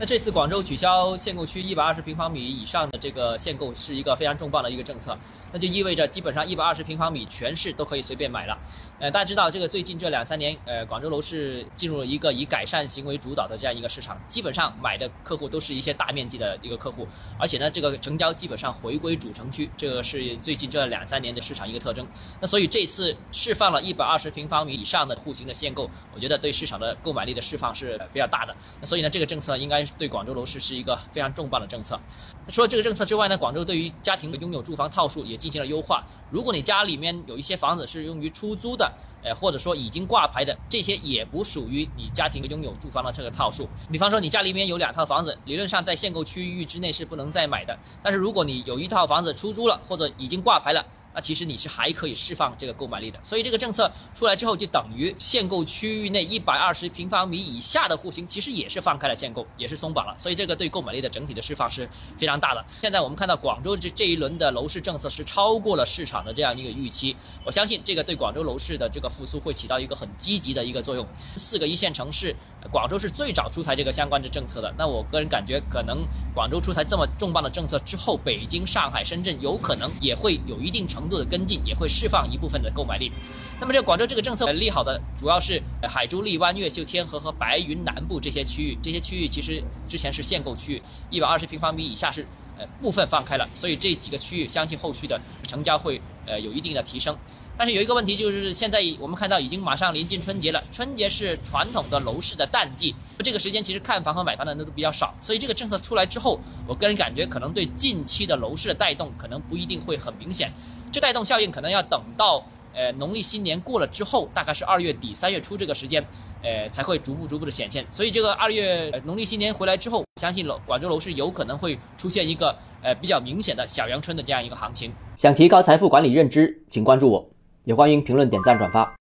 那这次广州取消限购区一百二十平方米以上的这个限购是一个非常重磅的一个政策，那就意味着基本上一百二十平方米全市都可以随便买了。呃，大家知道这个最近这两三年，呃，广州楼市进入了一个以改善型为主导的这样一个市场，基本上买的客户都是一些大面积的一个客户，而且呢，这个成交基本上回归主城区，这个是最近这两三年的市场一个特征。那所以这次释放了一百二十平方米以上的户型的限购，我觉得对市场的购买力的释放是比较大的。那所以呢，这个政策应该。对广州楼市是一个非常重磅的政策。除了这个政策之外呢，广州对于家庭的拥有住房套数也进行了优化。如果你家里面有一些房子是用于出租的，呃，或者说已经挂牌的，这些也不属于你家庭拥有住房的这个套数。比方说你家里面有两套房子，理论上在限购区域之内是不能再买的。但是如果你有一套房子出租了，或者已经挂牌了。那其实你是还可以释放这个购买力的，所以这个政策出来之后，就等于限购区域内一百二十平方米以下的户型，其实也是放开了限购，也是松绑了，所以这个对购买力的整体的释放是非常大的。现在我们看到广州这这一轮的楼市政策是超过了市场的这样一个预期，我相信这个对广州楼市的这个复苏会起到一个很积极的一个作用。四个一线城市，广州是最早出台这个相关的政策的，那我个人感觉，可能广州出台这么重磅的政策之后，北京、上海、深圳有可能也会有一定程。度的跟进也会释放一部分的购买力。那么这广州这个政策利好的主要是海珠、荔湾、越秀、天河和白云南部这些区域。这些区域其实之前是限购区域，一百二十平方米以下是呃部分放开了，所以这几个区域相信后续的成交会呃有一定的提升。但是有一个问题就是现在我们看到已经马上临近春节了，春节是传统的楼市的淡季，这个时间其实看房和买房的人都比较少，所以这个政策出来之后，我个人感觉可能对近期的楼市的带动可能不一定会很明显。这带动效应可能要等到呃农历新年过了之后，大概是二月底三月初这个时间，呃才会逐步逐步的显现。所以这个二月农历新年回来之后，相信楼广州楼市有可能会出现一个呃比较明显的小阳春的这样一个行情。想提高财富管理认知，请关注我，也欢迎评论、点赞、转发。